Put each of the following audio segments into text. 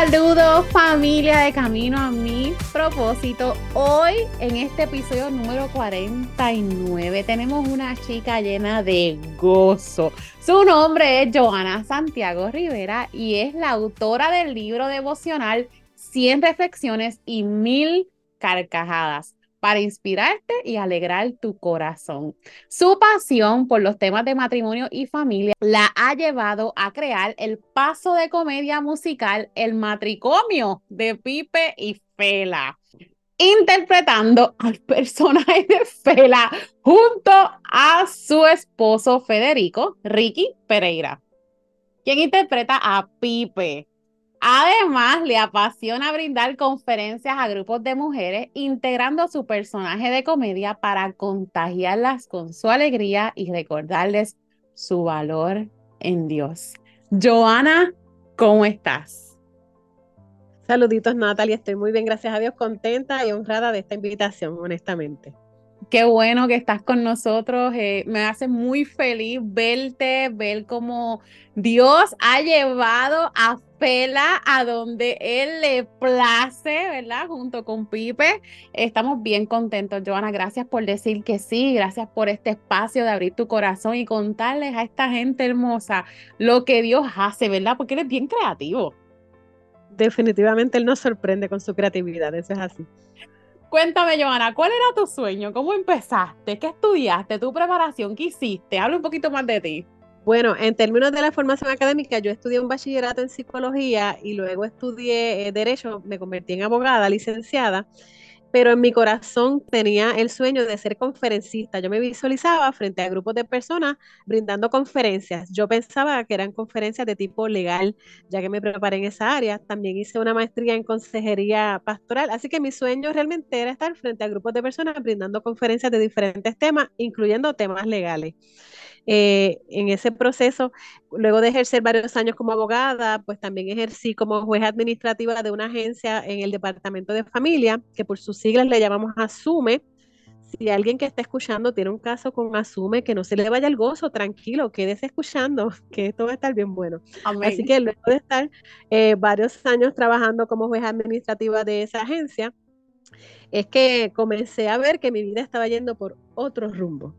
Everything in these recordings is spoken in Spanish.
Saludos familia de Camino a mi propósito. Hoy en este episodio número 49 tenemos una chica llena de gozo. Su nombre es Joana Santiago Rivera y es la autora del libro devocional 100 reflexiones y mil carcajadas para inspirarte y alegrar tu corazón. Su pasión por los temas de matrimonio y familia la ha llevado a crear el paso de comedia musical El matricomio de Pipe y Fela, interpretando al personaje de Fela junto a su esposo Federico, Ricky Pereira, quien interpreta a Pipe. Además, le apasiona brindar conferencias a grupos de mujeres, integrando su personaje de comedia para contagiarlas con su alegría y recordarles su valor en Dios. Joana, ¿cómo estás? Saluditos, Natalia. Estoy muy bien, gracias a Dios, contenta y honrada de esta invitación, honestamente. Qué bueno que estás con nosotros. Eh, me hace muy feliz verte, ver cómo Dios ha llevado a Fela a donde él le place, ¿verdad? Junto con Pipe. Estamos bien contentos, Joana. Gracias por decir que sí. Gracias por este espacio de abrir tu corazón y contarles a esta gente hermosa lo que Dios hace, ¿verdad? Porque él es bien creativo. Definitivamente él nos sorprende con su creatividad, eso es así. Cuéntame, Joana, ¿cuál era tu sueño? ¿Cómo empezaste? ¿Qué estudiaste? ¿Tu preparación? ¿Qué hiciste? Habla un poquito más de ti. Bueno, en términos de la formación académica, yo estudié un bachillerato en psicología y luego estudié eh, derecho, me convertí en abogada, licenciada, pero en mi corazón tenía el sueño de ser conferencista. Yo me visualizaba frente a grupos de personas brindando conferencias. Yo pensaba que eran conferencias de tipo legal, ya que me preparé en esa área. También hice una maestría en consejería pastoral, así que mi sueño realmente era estar frente a grupos de personas brindando conferencias de diferentes temas, incluyendo temas legales. Eh, en ese proceso, luego de ejercer varios años como abogada, pues también ejercí como juez administrativa de una agencia en el Departamento de Familia, que por sus siglas le llamamos ASUME. Si alguien que está escuchando tiene un caso con ASUME, que no se le vaya el gozo, tranquilo, quédese escuchando, que esto va a estar bien bueno. Así que luego de estar eh, varios años trabajando como juez administrativa de esa agencia, es que comencé a ver que mi vida estaba yendo por otro rumbo.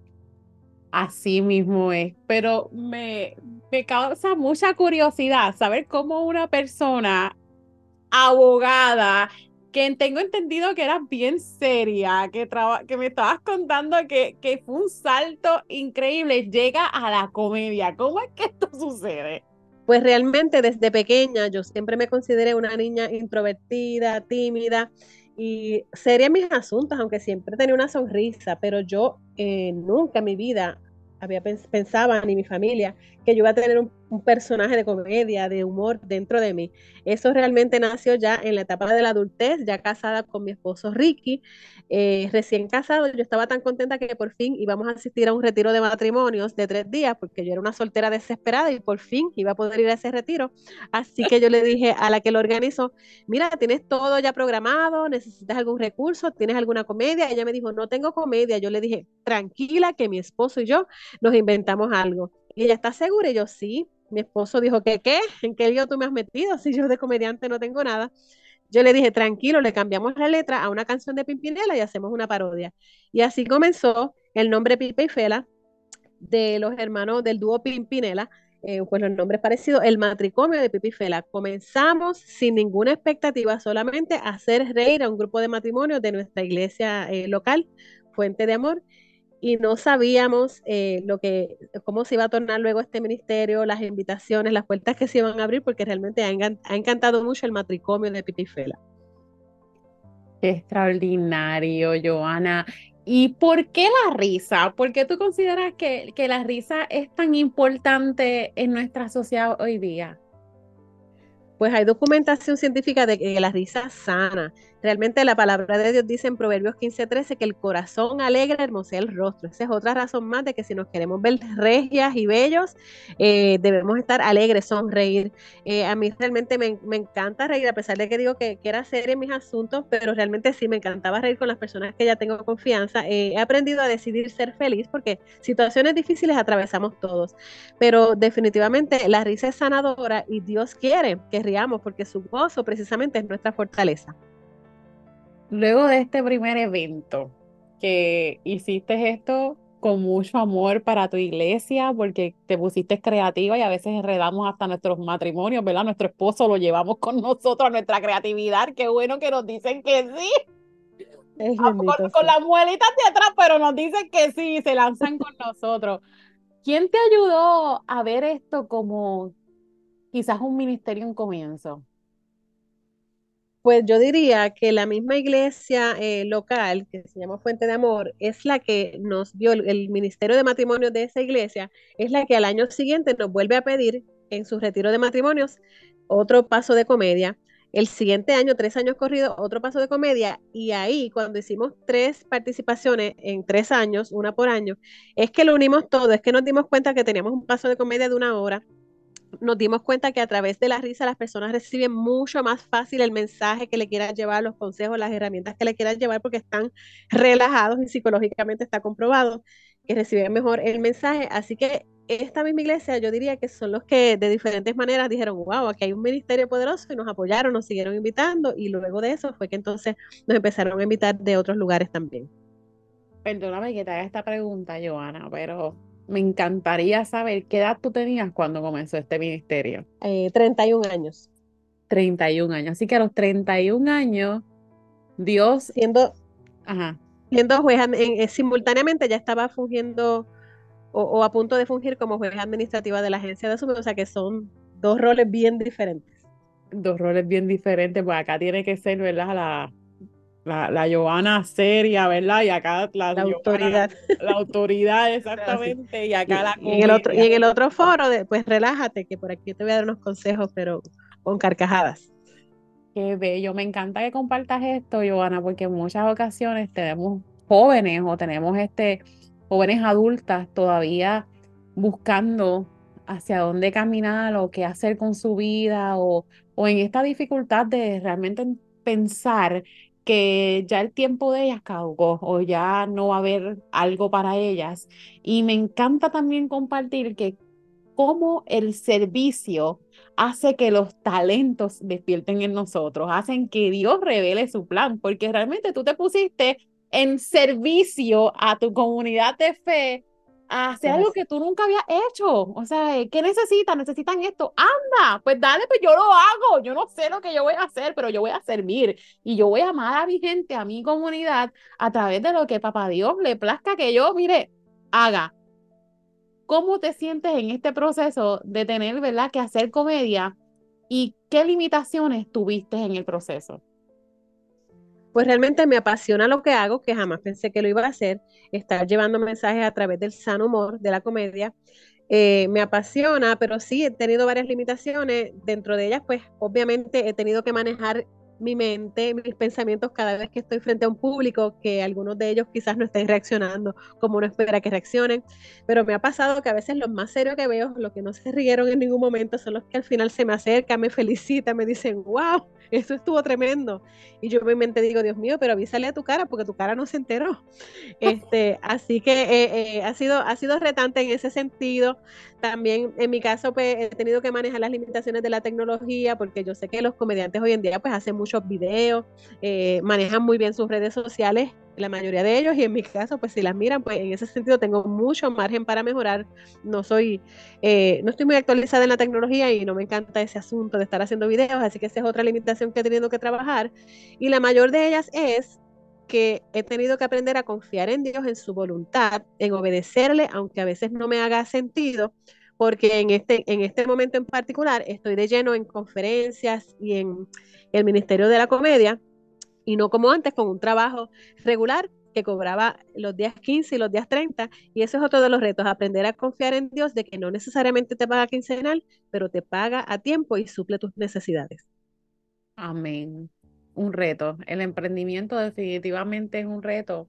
Así mismo es, pero me, me causa mucha curiosidad saber cómo una persona abogada, que tengo entendido que era bien seria, que, que me estabas contando que, que fue un salto increíble, llega a la comedia. ¿Cómo es que esto sucede? Pues realmente desde pequeña yo siempre me consideré una niña introvertida, tímida y seria mis asuntos, aunque siempre tenía una sonrisa, pero yo eh, nunca en mi vida había pensaba ni mi familia que yo iba a tener un, un, personaje de comedia, de humor dentro de mí. Eso realmente nació ya en la etapa de la adultez, ya casada con mi esposo Ricky, eh, recién casado, yo estaba tan contenta que por fin íbamos a asistir a un retiro de matrimonios de tres días, porque yo era una soltera desesperada y por fin iba a poder ir a ese retiro. Así que yo le dije a la que lo organizó, mira, tienes todo ya programado, necesitas algún recurso, tienes alguna comedia. Ella me dijo, no tengo comedia. Yo le dije, tranquila, que mi esposo y yo nos inventamos algo. Y ella está segura y yo sí. Mi esposo dijo, ¿qué qué? ¿En qué lío tú me has metido? Si yo de comediante no tengo nada. Yo le dije, tranquilo, le cambiamos la letra a una canción de Pimpinela y hacemos una parodia. Y así comenzó el nombre Pipe y Fela de los hermanos del dúo Pimpinela, eh, pues los nombres parecidos, el matricomio de Pipe y Fela. Comenzamos sin ninguna expectativa, solamente a hacer reír a un grupo de matrimonios de nuestra iglesia eh, local, Fuente de Amor, y no sabíamos eh, lo que, cómo se iba a tornar luego este ministerio, las invitaciones, las puertas que se iban a abrir, porque realmente ha, encantado mucho el matricomio de Pitifela. Extraordinario, Joana. ¿Y por qué la risa? ¿Por qué tú consideras que, que la risa es tan importante en nuestra sociedad hoy día? Pues hay documentación científica de que la risa sana. Realmente la palabra de Dios dice en Proverbios 15:13 que el corazón alegre hermosea el rostro. Esa es otra razón más de que si nos queremos ver regias y bellos, eh, debemos estar alegres, sonreír. Eh, a mí realmente me, encanta reír, a pesar de que digo que, que, era seria en mis asuntos, pero realmente sí me encantaba reír con las personas que ya tengo confianza. Eh, he aprendido a decidir ser feliz porque situaciones difíciles atravesamos todos, pero definitivamente la risa es sanadora y Dios quiere que riamos porque su gozo precisamente es nuestra fortaleza luego de este primer evento, que hiciste esto con mucho amor para tu iglesia, porque te pusiste creativa y a veces enredamos hasta nuestros matrimonios, ¿verdad? Nuestro esposo lo llevamos con nosotros a nuestra creatividad. Qué bueno que nos dicen que sí. Ah, con, con, las muelitas de atrás, pero nos dicen que sí, se lanzan con nosotros. ¿Quién te ayudó a ver esto como quizás un ministerio en comienzo? Pues yo diría que la misma iglesia eh, local, que se llama Fuente de Amor, es la que nos dio, el, Ministerio de Matrimonios de esa iglesia, es la que al año siguiente nos vuelve a pedir en su retiro de matrimonios otro paso de comedia. El siguiente año, tres años corridos, otro paso de comedia. Y ahí, cuando hicimos tres participaciones en tres años, una por año, es que lo unimos todo, es que nos dimos cuenta que teníamos un paso de comedia de una hora, nos dimos cuenta que a través de la risa las personas reciben mucho más fácil el mensaje que le quieran llevar, los consejos, las herramientas que le quieran llevar porque están relajados y psicológicamente está comprobado que reciben mejor el mensaje. Así que esta misma iglesia yo diría que son los que de diferentes maneras dijeron, wow, aquí hay un ministerio poderoso y nos apoyaron, nos siguieron invitando y luego de eso fue que entonces nos empezaron a invitar de otros lugares también. Perdóname que te haga esta pregunta, Joana, pero me encantaría saber qué edad tú tenías cuando comenzó este ministerio. Eh, 31 años. 31 años. Así que a los 31 años, Dios. Siendo, Ajá. siendo juez, eh, simultáneamente ya estaba fungiendo o, a punto de fungir como juez administrativa de la agencia de asumir, o sea que son dos roles bien diferentes. Dos roles bien diferentes, pues acá tiene que ser, ¿verdad? La, la, la Giovanna seria, ¿verdad? Y acá la, autoridad. La autoridad, exactamente. Y acá la. Y en, el otro, y en el otro foro, pues relájate, que por aquí te voy a dar unos consejos, pero con carcajadas. Qué bello. Me encanta que compartas esto, Giovanna, porque en muchas ocasiones tenemos jóvenes o tenemos este jóvenes adultas todavía buscando hacia dónde caminar o qué hacer con su vida o, o en esta dificultad de realmente pensar que ya el tiempo de ellas caducó o ya no va a haber algo para ellas. Y me encanta también compartir que cómo el servicio hace que los talentos despierten en nosotros, hacen que Dios revele su plan, porque realmente tú te pusiste en servicio a tu comunidad de fe hacer algo que tú nunca habías hecho. O sea, ¿qué necesitan? Necesitan esto. Anda, pues dale, pues yo lo hago. Yo no sé lo que yo voy a hacer, pero yo voy a servir y yo voy a amar a mi gente, a mi comunidad, a través de lo que papá Dios le plazca que yo, mire, haga. ¿Cómo te sientes en este proceso de tener, verdad, que hacer comedia y qué limitaciones tuviste en el proceso? Pues realmente me apasiona lo que hago, que jamás pensé que lo iba a hacer, estar llevando mensajes a través del sano humor, de la comedia. Eh, me apasiona, pero sí he tenido varias limitaciones. Dentro de ellas, pues obviamente he tenido que manejar mi mente, mis pensamientos cada vez que estoy frente a un público, que algunos de ellos quizás no estén reaccionando como uno espera que reaccionen, pero me ha pasado que a veces los más serios que veo, los que no se rieron en ningún momento, son los que al final se me acercan, me felicitan, me dicen, wow, eso estuvo tremendo. Y yo en mi mente digo, Dios mío, pero avísale a tu cara porque tu cara no se enteró. Este, así que eh, eh, ha, sido, ha sido retante en ese sentido. También en mi caso pues, he tenido que manejar las limitaciones de la tecnología porque yo sé que los comediantes hoy en día pues hacen muchos videos, eh, manejan muy bien sus redes sociales la mayoría de ellos y en mi caso pues si las miran pues en ese sentido tengo mucho margen para mejorar. No soy eh, no estoy muy actualizada en la tecnología y no me encanta ese asunto de estar haciendo videos así que esa es otra limitación que he tenido que trabajar. Y la mayor de ellas es que he tenido que aprender a confiar en Dios, en su voluntad, en obedecerle, aunque a veces no me haga sentido, porque en este, en este momento en particular estoy de lleno en conferencias y en el Ministerio de la Comedia, y no como antes con un trabajo regular que cobraba los días 15 y los días 30. Y eso es otro de los retos, aprender a confiar en Dios de que no necesariamente te paga quincenal, pero te paga a tiempo y suple tus necesidades. Amén. Un reto. El emprendimiento definitivamente es un reto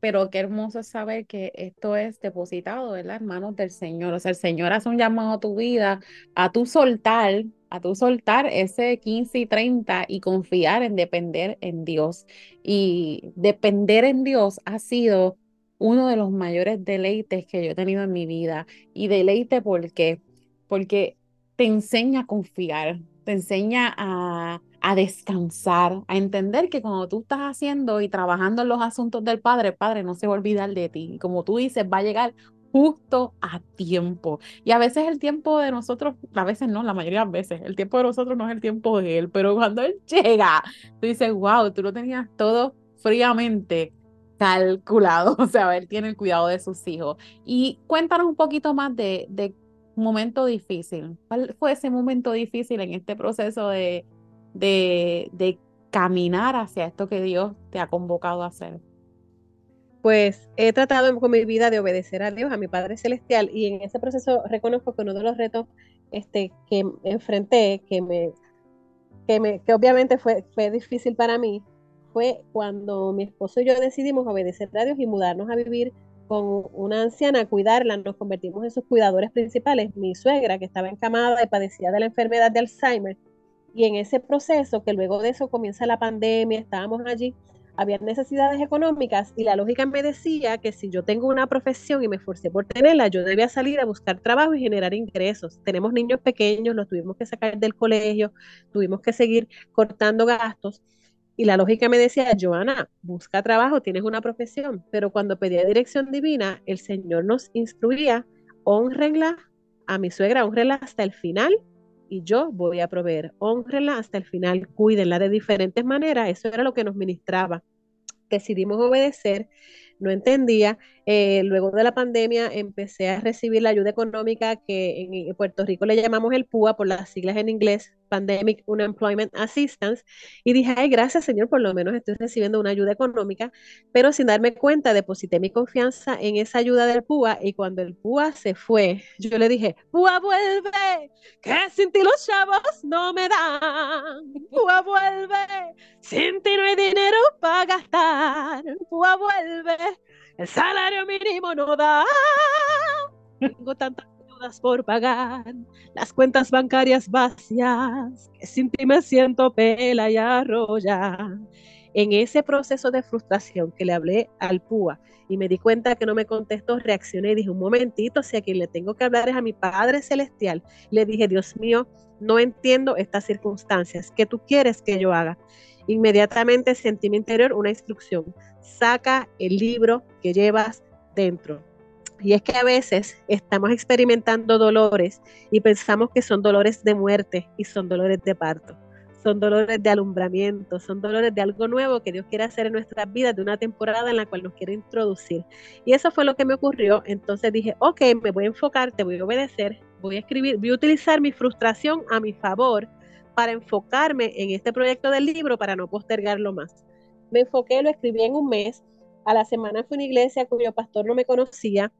pero qué hermoso es saber que esto es depositado, ¿verdad? En manos del Señor. O sea, el Señor hace un llamado a tu vida, a tu soltar, a tu soltar ese 15 y 30 y confiar en depender en Dios. Y depender en Dios ha sido uno de los mayores deleites que yo he tenido en mi vida. Y deleite porque, porque te enseña a confiar, te enseña a, a descansar, a entender que cuando tú estás haciendo y trabajando en los asuntos del Padre, el Padre no se va a olvidar de ti. Como tú dices, va a llegar justo a tiempo. Y a veces el tiempo de nosotros, a veces no, la mayoría de veces, el tiempo de nosotros no es el tiempo de Él, pero cuando Él llega, tú dices, wow, tú lo tenías todo fríamente calculado, o sea, Él tiene el cuidado de sus hijos. Y cuéntanos un poquito más de, de momento difícil. ¿Cuál fue ese momento difícil en este proceso de, de, caminar hacia esto que Dios te ha convocado a hacer? Pues he tratado con mi vida de obedecer a Dios, a mi Padre Celestial, y en ese proceso reconozco que uno de los retos este, que enfrenté, que me, que me, que obviamente fue, fue difícil para mí, fue cuando mi esposo y yo decidimos obedecer a Dios y mudarnos a vivir con una anciana, cuidarla, nos convertimos en sus cuidadores principales. Mi suegra, que estaba encamada y padecía de la enfermedad de Alzheimer, y en ese proceso, que luego de eso comienza la pandemia, estábamos allí, había necesidades económicas y la lógica me decía que si yo tengo una profesión y me esforcé por tenerla, yo debía salir a buscar trabajo y generar ingresos. Tenemos niños pequeños, los tuvimos que sacar del colegio, tuvimos que seguir cortando gastos. Y la lógica me decía, Joana, busca trabajo, tienes una profesión. Pero cuando pedía dirección divina, el Señor nos instruía, honrenla a mi suegra, honrenla hasta el final y yo voy a proveer. Honrenla hasta el final, cuídenla de diferentes maneras. Eso era lo que nos ministraba. Decidimos obedecer, no entendía. Eh, luego de la pandemia empecé a recibir la ayuda económica que en Puerto Rico le llamamos el PUA por las siglas en inglés, Pandemic Unemployment Assistance, y dije, gracias Señor, por lo menos estoy recibiendo una ayuda económica, pero sin darme cuenta deposité mi confianza en esa ayuda del PUA y cuando el PUA se fue, yo le dije, PUA vuelve, que sin ti los chavos no me dan, PUA vuelve, sin ti no hay dinero para gastar, PUA vuelve, el salario mínimo no da, tengo tantas por pagar, las cuentas bancarias vacías, que sin ti me siento pela y arrolla. En ese proceso de frustración que le hablé al PUA y me di cuenta que no me contestó, reaccioné y dije, un momentito, si a quien le tengo que hablar es a mi Padre Celestial. Le dije, Dios mío, no entiendo estas circunstancias, ¿qué tú quieres que yo haga? Inmediatamente sentí en mi interior una instrucción, saca el libro que llevas dentro y es que a veces estamos experimentando dolores y pensamos que son dolores de muerte y son dolores de parto. Son dolores de alumbramiento, son dolores de algo nuevo que Dios quiere hacer en nuestras vidas, de una temporada en la cual nos quiere introducir. Y eso fue lo que me ocurrió. Entonces dije, ok, me voy a enfocar, te voy a obedecer, voy a escribir, voy a utilizar mi frustración a mi favor para enfocarme en este proyecto del libro para no postergarlo más. Me enfoqué, lo escribí en un mes. A la semana fui a una iglesia cuyo pastor no me conocía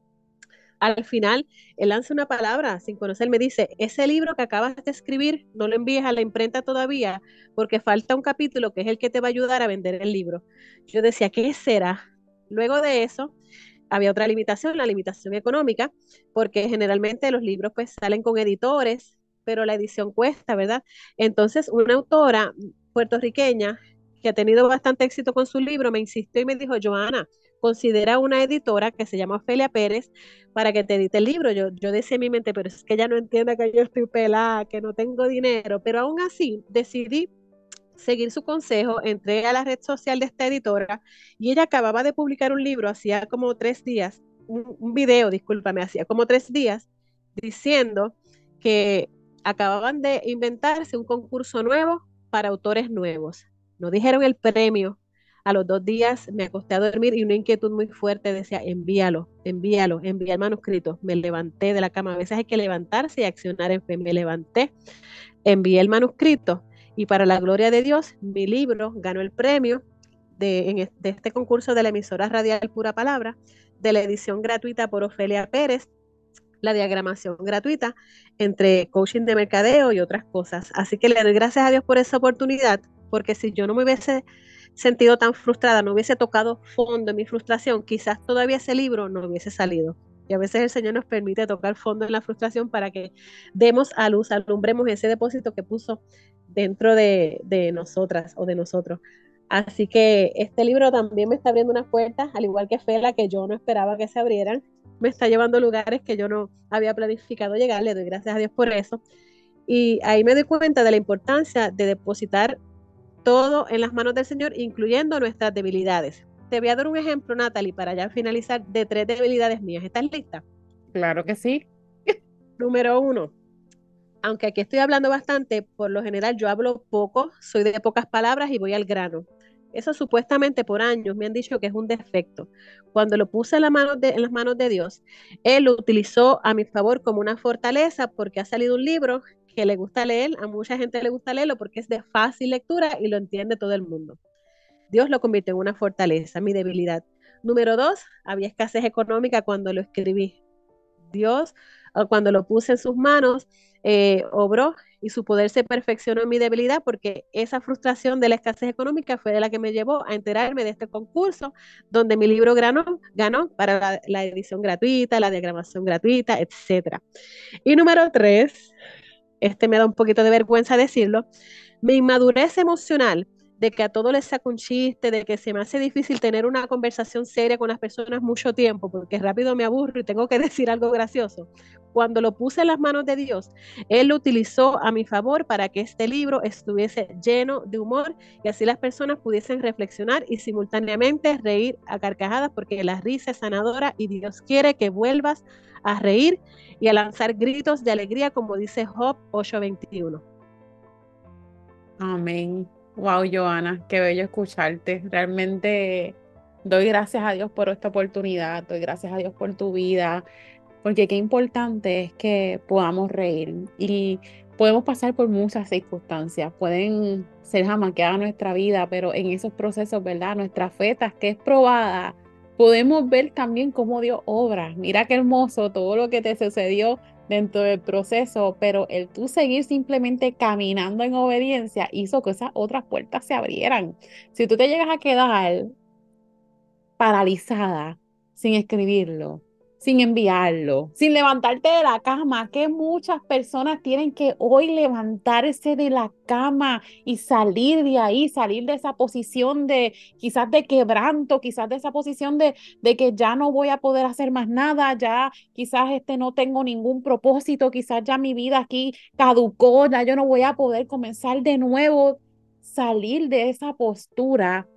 al final, él lanza una palabra sin conocer, me dice, ese libro que acabas de escribir, no lo envíes a la imprenta todavía, porque falta un capítulo que es el que te va a ayudar a vender el libro. Yo decía, ¿qué será? Luego de eso, había otra limitación, la limitación económica, porque generalmente los libros pues salen con editores, pero la edición cuesta, ¿verdad? Entonces, una autora puertorriqueña que ha tenido bastante éxito con su libro, me insistió y me dijo, Joana, considera una editora que se llama Ofelia Pérez para que te edite el libro. Yo, yo decía en mi mente, pero es que ella no entiende que yo estoy pelada, que no tengo dinero, pero aún así decidí seguir su consejo, entré a la red social de esta editora y ella acababa de publicar un libro hacía como tres días, un, un video, discúlpame, hacía como tres días, diciendo que acababan de inventarse un concurso nuevo para autores nuevos. No dijeron el premio, a los dos días me acosté a dormir y una inquietud muy fuerte decía, envíalo, envíalo, envía el manuscrito. Me levanté de la cama, a veces hay que levantarse y accionar en fe. Me levanté, envié el manuscrito y para la gloria de Dios, mi libro ganó el premio de, de este concurso de la emisora radial Pura Palabra, de la edición gratuita por Ofelia Pérez, la diagramación gratuita entre coaching de mercadeo y otras cosas. Así que le doy gracias a Dios por esa oportunidad, porque si yo no me hubiese sentido tan frustrada, no hubiese tocado fondo en mi frustración, quizás todavía ese libro no hubiese salido. Y a veces el Señor nos permite tocar fondo en la frustración para que demos a luz, alumbremos ese depósito que puso dentro de, de nosotras o de nosotros. Así que este libro también me está abriendo unas puertas, al igual que Fela, que yo no esperaba que se abrieran. Me está llevando a lugares que yo no había planificado llegar, le doy gracias a Dios por eso. Y ahí me doy cuenta de la importancia de depositar todo en las manos del Señor, incluyendo nuestras debilidades. Te voy a dar un ejemplo, Natalie, para ya finalizar, de tres debilidades mías. ¿Estás lista? Claro que sí. Número uno, aunque aquí estoy hablando bastante, por lo general yo hablo poco, soy de pocas palabras y voy al grano. Eso supuestamente por años me han dicho que es un defecto. Cuando lo puse en, las manos de, las manos de Dios, Él lo utilizó a mi favor como una fortaleza porque ha salido un libro que le gusta leer, a mucha gente le gusta leerlo porque es de fácil lectura y lo entiende todo el mundo. Dios lo convirtió en una fortaleza, mi debilidad. Número dos, había escasez económica cuando lo escribí. Dios, cuando lo puse en sus manos, eh, obró y su poder se perfeccionó en mi debilidad porque esa frustración de la escasez económica fue de la que me llevó a enterarme de este concurso donde mi libro ganó, ganó para la, edición gratuita, la diagramación gratuita, etc. Y número tres, este me da un poquito de vergüenza decirlo, mi inmadurez emocional de que a todo les saco un chiste, de que se me hace difícil tener una conversación seria con las personas mucho tiempo, porque rápido me aburro y tengo que decir algo gracioso. Cuando lo puse en las manos de Dios, Él lo utilizó a mi favor para que este libro estuviese lleno de humor y así las personas pudiesen reflexionar y simultáneamente reír a carcajadas, porque la risa es sanadora y Dios quiere que vuelvas a reír y a lanzar gritos de alegría, como dice Job 8:21. Amén. Wow, Joana, qué bello escucharte. Realmente doy gracias a Dios por esta oportunidad, doy gracias a Dios por tu vida, porque qué importante es que podamos reír y podemos pasar por muchas circunstancias, pueden ser jamaqueadas nuestra vida, pero en esos procesos, ¿verdad? Nuestra fe, que es probada, podemos ver también cómo Dios obra. Mira qué hermoso todo lo que te sucedió dentro del proceso, pero el tú seguir simplemente caminando en obediencia hizo que esas otras puertas se abrieran. Si tú te llegas a quedar paralizada sin escribirlo, sin enviarlo, sin levantarte de la cama, que muchas personas tienen que hoy levantarse de la cama y salir de ahí, salir de esa posición de quizás de quebranto, quizás de esa posición de, de que ya no voy a poder hacer más nada, ya quizás este no tengo ningún propósito, quizás ya mi vida aquí caducó, ya yo no voy a poder comenzar de nuevo, salir de esa postura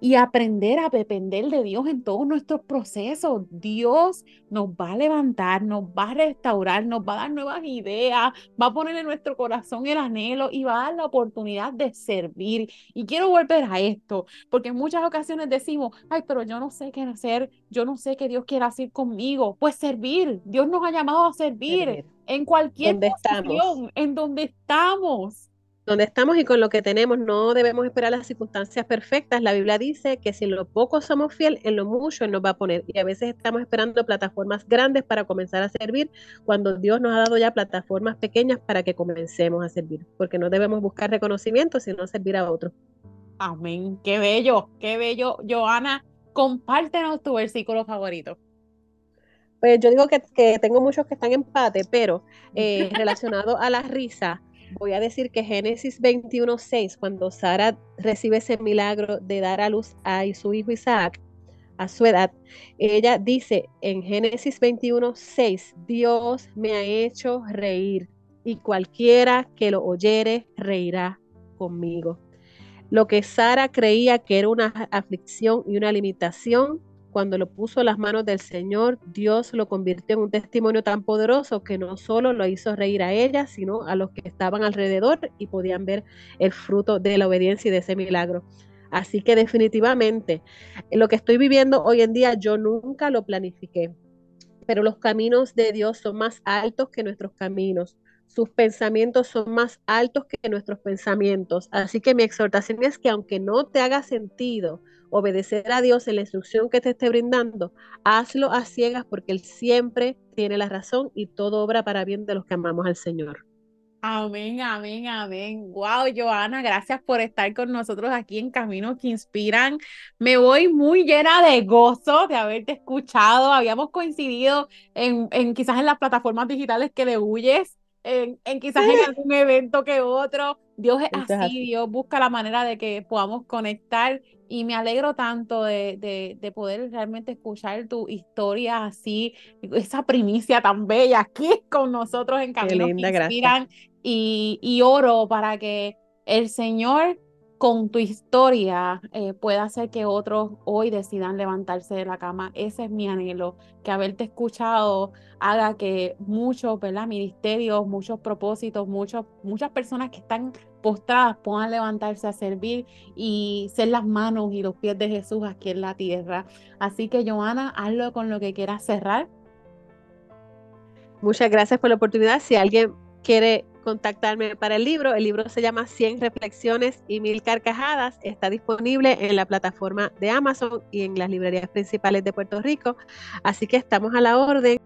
y aprender a depender de Dios en todos nuestros procesos. Dios nos va a levantar, nos va a restaurar, nos va a dar nuevas ideas, va a poner en nuestro corazón el anhelo y va a dar la oportunidad de servir. Y quiero volver a esto, porque en muchas ocasiones decimos, ay, pero yo no sé qué hacer, yo no sé qué Dios quiere hacer conmigo. Pues servir, Dios nos ha llamado a servir, en cualquier posición, en donde estamos donde estamos y con lo que tenemos. No debemos esperar las circunstancias perfectas. La Biblia dice que si en lo poco somos fieles, en lo mucho nos va a poner. Y a veces estamos esperando plataformas grandes para comenzar a servir, cuando Dios nos ha dado ya plataformas pequeñas para que comencemos a servir. Porque no debemos buscar reconocimiento, sino servir a otros. Amén. Qué bello, qué bello. Joana, compártenos tu versículo favorito. Pues yo digo que, tengo muchos que están en empate, pero eh, relacionado a la risa, voy a decir que Génesis 21.6, cuando Sara recibe ese milagro de dar a luz a su hijo Isaac, a su edad, ella dice en Génesis 21.6, Dios me ha hecho reír y cualquiera que lo oyere reirá conmigo. Lo que Sara creía que era una aflicción y una limitación, cuando lo puso en las manos del Señor, Dios lo convirtió en un testimonio tan poderoso que no solo lo hizo reír a ella, sino a los que estaban alrededor y podían ver el fruto de la obediencia y de ese milagro. Así que definitivamente lo que estoy viviendo hoy en día yo nunca lo planifiqué, pero los caminos de Dios son más altos que nuestros caminos, sus pensamientos son más altos que nuestros pensamientos. Así que mi exhortación es que aunque no te haga sentido obedecer a Dios en la instrucción que te esté brindando, hazlo a ciegas porque Él siempre tiene la razón y todo obra para bien de los que amamos al Señor. Amén, amén, amén. Wow, Joana, gracias por estar con nosotros aquí en Camino que Inspiran. Me voy muy llena de gozo de haberte escuchado. Habíamos coincidido en, en quizás en las plataformas digitales que le huyes en, quizás en algún evento que otro. Dios es así, Dios busca la manera de que podamos conectar. Y me alegro tanto de, de, poder realmente escuchar tu historia así, esa primicia tan bella aquí con nosotros en Camino que Inspiran. Y, y oro para que el Señor con tu historia eh, pueda hacer que otros hoy decidan levantarse de la cama. Ese es mi anhelo, que haberte escuchado haga que muchos, ¿verdad? Ministerios, muchos propósitos, muchos, muchas personas que están postradas puedan levantarse a servir y ser las manos y los pies de Jesús aquí en la tierra. Así que, Joana, hazlo con lo que quieras cerrar. Muchas gracias por la oportunidad. Si alguien quiere contactarme para el libro. El libro se llama 100 reflexiones y mil carcajadas. Está disponible en la plataforma de Amazon y en las librerías principales de Puerto Rico. Así que estamos a la orden.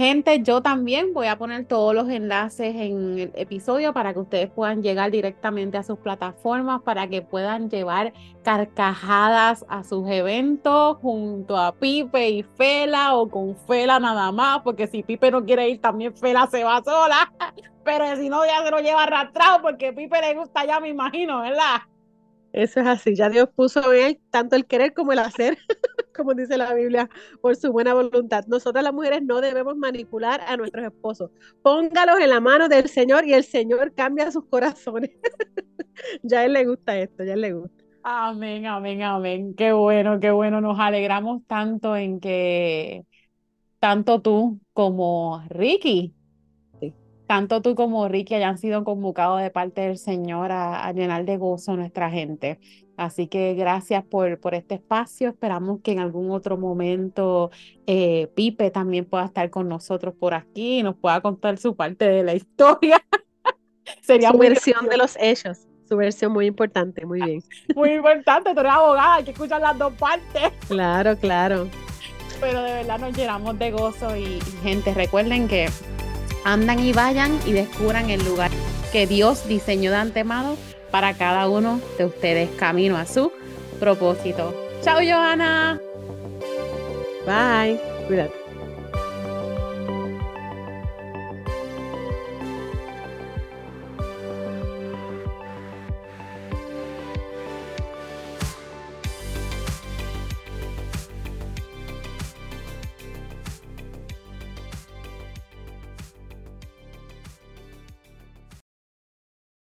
Gente, yo también voy a poner todos los enlaces en el episodio para que ustedes puedan llegar directamente a sus plataformas, para que puedan llevar carcajadas a sus eventos junto a Pipe y Fela o con Fela nada más, porque si Pipe no quiere ir, también Fela se va sola, pero si no, ya se lo lleva arrastrado porque Pipe le gusta ya, me imagino, ¿verdad? Eso es así, ya Dios puso en él tanto el querer como el hacer, como dice la Biblia, por su buena voluntad. Nosotras las mujeres no debemos manipular a nuestros esposos. Póngalos en la mano del Señor y el Señor cambia sus corazones. ya a él le gusta esto, ya a él le gusta. Amén, amén, amén. Qué bueno, qué bueno. Nos alegramos tanto en que tanto tú como Ricky tanto tú como Ricky hayan sido convocados de parte del Señor a, llenar de gozo a nuestra gente. Así que gracias por, por este espacio. Esperamos que en algún otro momento eh, Pipe también pueda estar con nosotros por aquí y nos pueda contar su parte de la historia. Sería su versión de los hechos. Su versión muy importante, muy bien. Muy importante, tú eres abogada, hay que escuchar las dos partes. Claro, claro. Pero de verdad nos llenamos de gozo y gente, recuerden que andan y vayan y descubran el lugar que Dios diseñó de antemano para cada uno de ustedes camino a su propósito. Chao, Johanna. Bye. Cuídate.